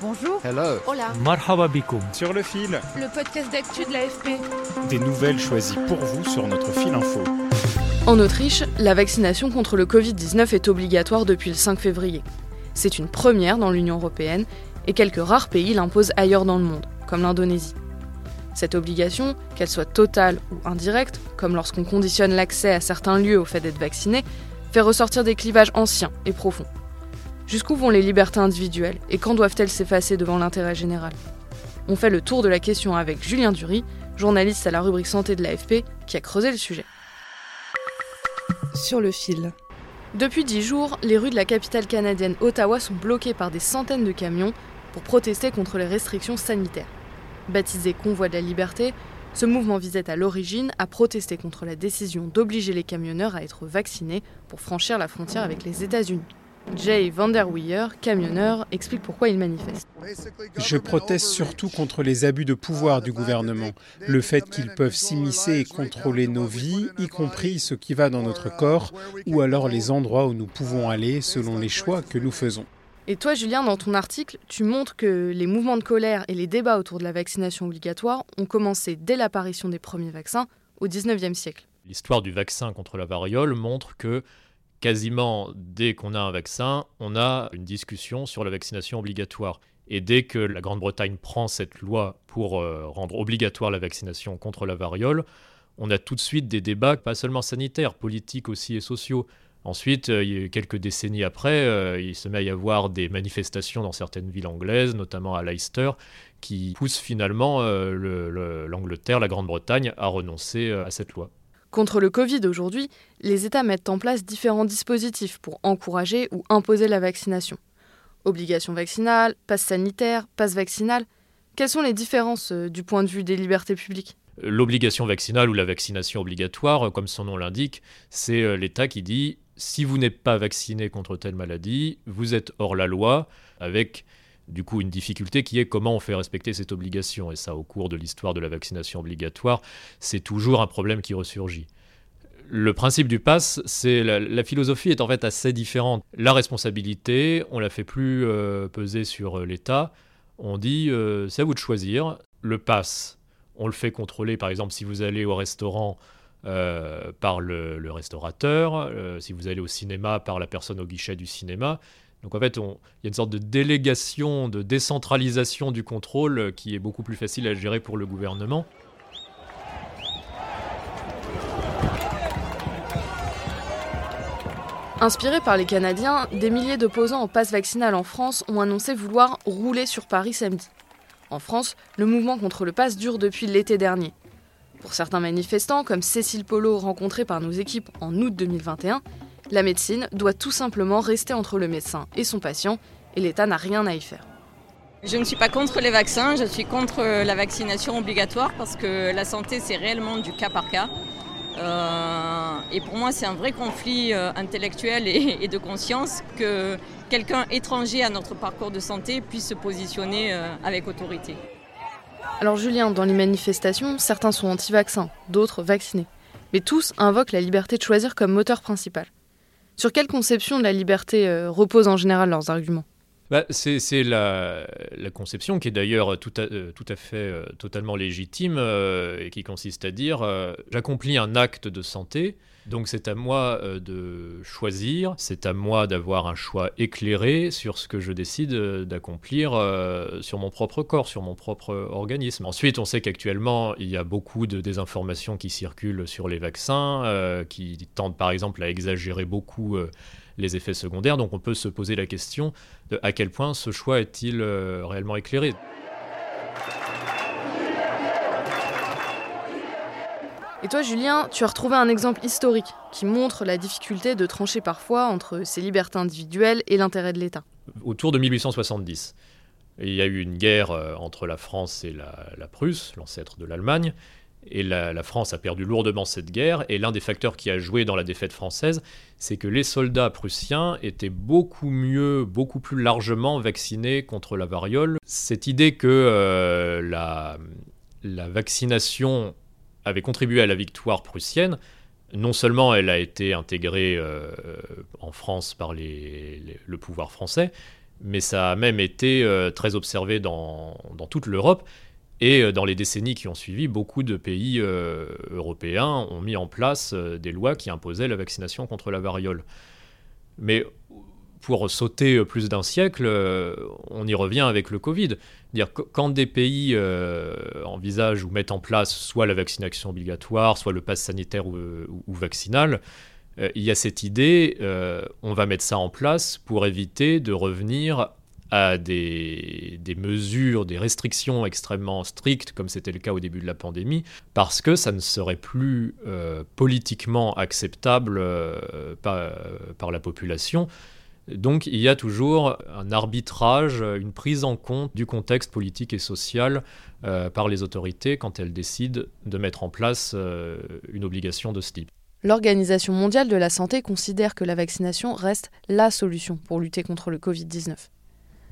Bonjour. Hello. Hola. Marhaba bikoum. Sur le fil, Le podcast d'actu de l'AFP. des nouvelles choisies pour vous sur notre fil info. En Autriche, la vaccination contre le Covid-19 est obligatoire depuis le 5 février. C'est une première dans l'Union européenne et quelques rares pays l'imposent ailleurs dans le monde, comme l'Indonésie. Cette obligation, qu'elle soit totale ou indirecte, comme lorsqu'on conditionne l'accès à certains lieux au fait d'être vacciné, fait ressortir des clivages anciens et profonds. Jusqu'où vont les libertés individuelles et quand doivent-elles s'effacer devant l'intérêt général? On fait le tour de la question avec Julien Dury, journaliste à la rubrique santé de l'AFP, qui a creusé le sujet. Sur le fil. Depuis dix jours, les rues de la capitale canadienne Ottawa sont bloquées par des centaines de camions pour protester contre les restrictions sanitaires. Baptisé Convoi de la Liberté, ce mouvement visait à l'origine à protester contre la décision d'obliger les camionneurs à être vaccinés pour franchir la frontière avec les États-Unis. Jay Vanderweyer, camionneur, explique pourquoi il manifeste. Je proteste surtout contre les abus de pouvoir du gouvernement, le fait qu'ils peuvent s'immiscer et contrôler nos vies, y compris ce qui va dans notre corps, ou alors les endroits où nous pouvons aller selon les choix que nous faisons. Et toi, Julien, dans ton article, tu montres que les mouvements de colère et les débats autour de la vaccination obligatoire ont commencé dès l'apparition des premiers vaccins au 19e siècle. L'histoire du vaccin contre la variole montre que quasiment dès qu'on a un vaccin, on a une discussion sur la vaccination obligatoire. Et dès que la Grande-Bretagne prend cette loi pour euh, rendre obligatoire la vaccination contre la variole, on a tout de suite des débats, pas seulement sanitaires, politiques aussi et sociaux. Ensuite, euh, quelques décennies après, euh, il se met à y avoir des manifestations dans certaines villes anglaises, notamment à Leicester, qui poussent finalement le- le- l'Angleterre, la Grande-Bretagne, à renoncer à cette loi. Contre le Covid aujourd'hui, les États mettent en place différents dispositifs pour encourager ou imposer la vaccination. Obligation vaccinale, passe sanitaire, passe vaccinal. Quelles sont les différences euh, du point de vue des libertés publiques? L'obligation vaccinale ou la vaccination obligatoire, euh, comme son nom l'indique, c'est euh, l'État qui dit si vous n'êtes pas vacciné contre telle maladie, vous êtes hors la loi, avec du coup une difficulté qui est comment on fait respecter cette obligation. Et ça, au cours de l'histoire de la vaccination obligatoire, c'est toujours un problème qui ressurgit. Le principe du pass, c'est la, la philosophie est en fait assez différente. La responsabilité, on la fait plus euh, peser sur euh, l'État. On dit euh, c'est à vous de choisir. Le pass, on le fait contrôler, par exemple, si vous allez au restaurant par le, restaurateur, si vous allez au cinéma par la personne au guichet du cinéma. Donc en fait, il y a une sorte de délégation, de décentralisation du contrôle euh, qui est beaucoup plus facile à gérer pour le gouvernement. Inspirés par les Canadiens, des milliers d'opposants au pass vaccinal en France ont annoncé vouloir rouler sur Paris samedi. En France, le mouvement contre le pass dure depuis l'été dernier. Pour certains manifestants, comme Cécile Polo rencontrée par nos équipes en août 2021, la médecine doit tout simplement rester entre le médecin et son patient, et l'État n'a rien à y faire. Je ne suis pas contre les vaccins, je suis contre la vaccination obligatoire parce que la santé c'est réellement du cas par cas. Euh, et pour moi c'est un vrai conflit euh, intellectuel et, et de conscience que quelqu'un étranger à notre parcours de santé puisse se positionner euh, avec autorité. Alors Julien, dans les manifestations, certains sont anti-vaccins, d'autres vaccinés. Mais tous invoquent la liberté de choisir comme moteur principal. Sur quelle conception de la liberté euh, reposent en général leurs arguments? Bah, C'est la, conception qui est d'ailleurs tout, à, à fait totalement légitime et qui consiste à dire j'accomplis un acte de santé donc c'est à moi euh, de choisir, c'est à moi d'avoir un choix éclairé sur ce que je décide euh, d'accomplir euh, sur mon propre corps, sur mon propre organisme. Ensuite, on sait qu'actuellement, il y a beaucoup de désinformations qui circulent sur les vaccins, qui tendent par exemple à exagérer beaucoup les effets secondaires. Donc on peut se poser la question de à quel point ce choix est-il réellement éclairé. Et toi, Julien, tu as retrouvé un exemple historique qui montre la difficulté de trancher parfois entre ses libertés individuelles et l'intérêt de l'État. Autour de 1870, il y a eu une guerre euh, entre la France et la, Prusse, l'ancêtre de l'Allemagne, et la, France a perdu lourdement cette guerre, et l'un des facteurs qui a joué dans la défaite française, c'est que les soldats prussiens étaient beaucoup mieux, beaucoup plus largement vaccinés contre la variole. Cette idée que euh, la, vaccination avait contribué à la victoire prussienne. Non seulement elle a été intégrée euh, en France par le pouvoir français, mais ça a même été euh, très observé dans, toute l'Europe. Et euh, dans les décennies qui ont suivi, beaucoup de pays européens ont mis en place des lois qui imposaient la vaccination contre la variole. Mais pour sauter euh, plus d'un siècle, euh, on y revient avec le Covid. Dire quand des pays euh, envisagent ou mettent en place soit la vaccination obligatoire, soit le pass sanitaire ou, vaccinal, il y a cette idée, on va mettre ça en place pour éviter de revenir à des, des, mesures, des restrictions extrêmement strictes, comme c'était le cas au début de la pandémie, parce que ça ne serait plus politiquement acceptable par, par, la population. Donc il y a toujours un arbitrage, une prise en compte du contexte politique et social euh, par les autorités quand elles décident de mettre en place euh, une obligation de ce type. L'Organisation mondiale de la santé considère que la vaccination reste la solution pour lutter contre le Covid-19.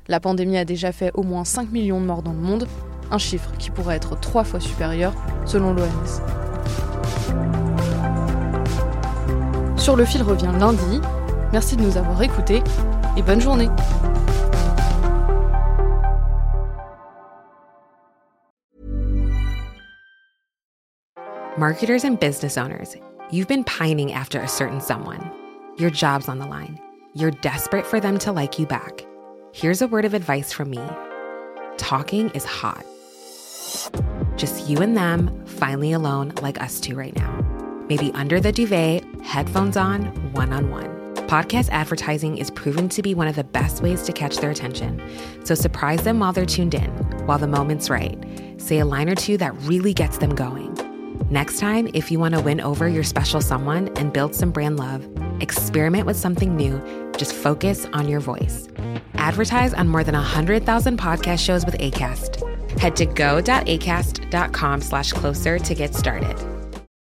La pandémie a déjà fait au moins 5 millions de morts dans le monde, un chiffre qui pourrait être trois fois supérieur selon l'OMS. Sur le fil revient lundi Merci de nous avoir écoutés et bonne journée. Marketers and business owners, you've been pining after a certain someone. Your job's on the line. You're desperate for them to like you back. Here's a word of advice from me talking is hot. Just you and them, finally alone, like us two right now. Maybe under the duvet, headphones on, one on one. Podcast advertising is proven to be one of the best ways to catch their attention. So surprise them while they're tuned in, while the moment's right. Say a line or two that really gets them going. Next time, if you want to win over your special someone and build some brand love, experiment with something new. Just focus on your voice. Advertise on more than 100,000 podcast shows with ACAST. Head to go.acast.com slash closer to get started.